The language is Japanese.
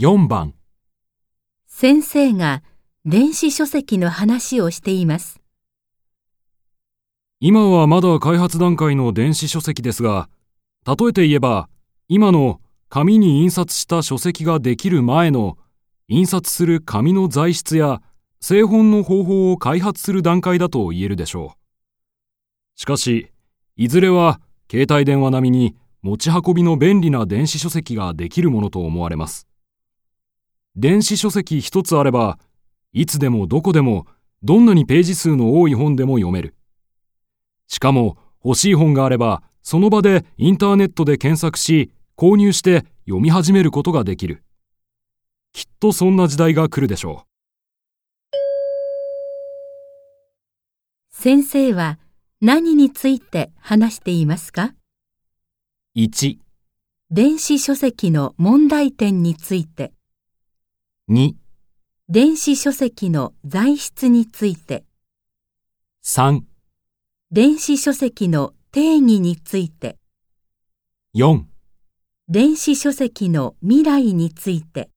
4番先生が電子書籍の話をしています。今はまだ開発段階の電子書籍ですが、例えて言えば、今の紙に印刷した書籍ができる前の印刷する紙の材質や製本の方法を開発する段階だと言えるでしょう。しかし、いずれは携帯電話並みに持ち運びの便利な電子書籍ができるものと思われます。電子書籍一つあれば、いつでもどこでもどんなにページ数の多い本でも読める。しかも欲しい本があれば、その場でインターネットで検索し、購入して読み始めることができる。きっとそんな時代が来るでしょ先生は何について話していますか？う。1、電子書籍の問題点について、2、電子書籍の材質について、3、電子書籍の定義について、4電子書籍の未来について、